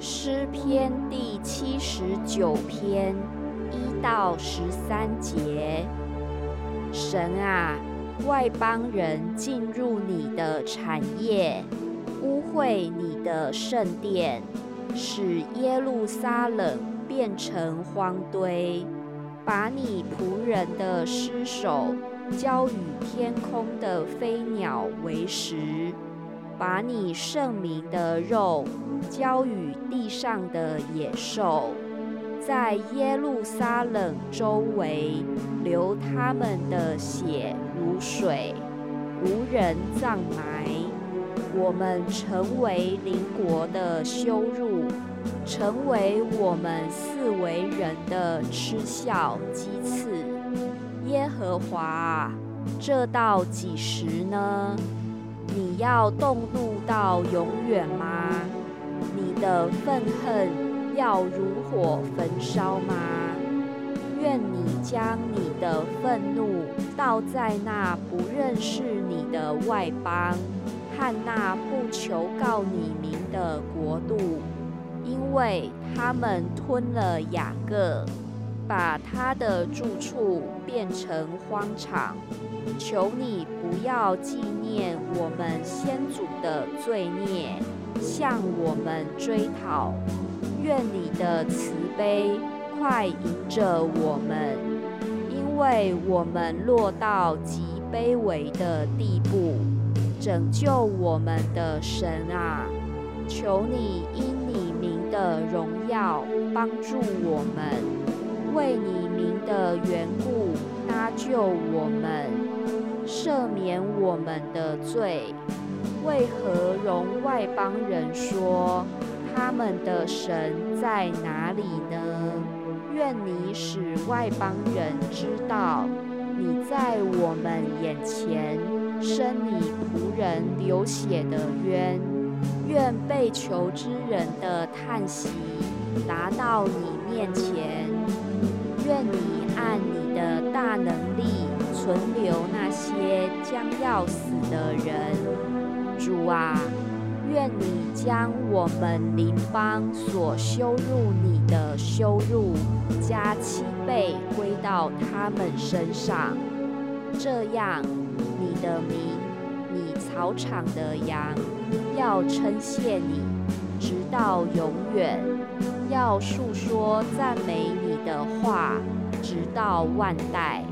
诗篇第七十九篇一到十三节：神啊，外邦人进入你的产业，污秽你的圣殿，使耶路撒冷变成荒堆，把你仆人的尸首交与天空的飞鸟为食。把你圣名的肉交与地上的野兽，在耶路撒冷周围流他们的血如水，无人葬埋。我们成为邻国的羞辱，成为我们四围人的嗤笑讥刺。耶和华，这到几时呢？你要动怒到永远吗？你的愤恨要如火焚烧吗？愿你将你的愤怒倒在那不认识你的外邦和那不求告你名的国度，因为他们吞了雅各。把他的住处变成荒场，求你不要纪念我们先祖的罪孽，向我们追讨。愿你的慈悲快迎着我们，因为我们落到极卑微的地步。拯救我们的神啊，求你因你名的荣耀帮助我们。为你名的缘故搭救我们，赦免我们的罪。为何容外邦人说他们的神在哪里呢？愿你使外邦人知道你在我们眼前生你仆人流血的冤。愿被囚之人的叹息达到你面前。愿你按你的大能力存留那些将要死的人，主啊，愿你将我们邻邦所羞辱你的羞辱加七倍归到他们身上，这样你的名，你草场的羊要称谢你，直到永远。要述说赞美你的话，直到万代。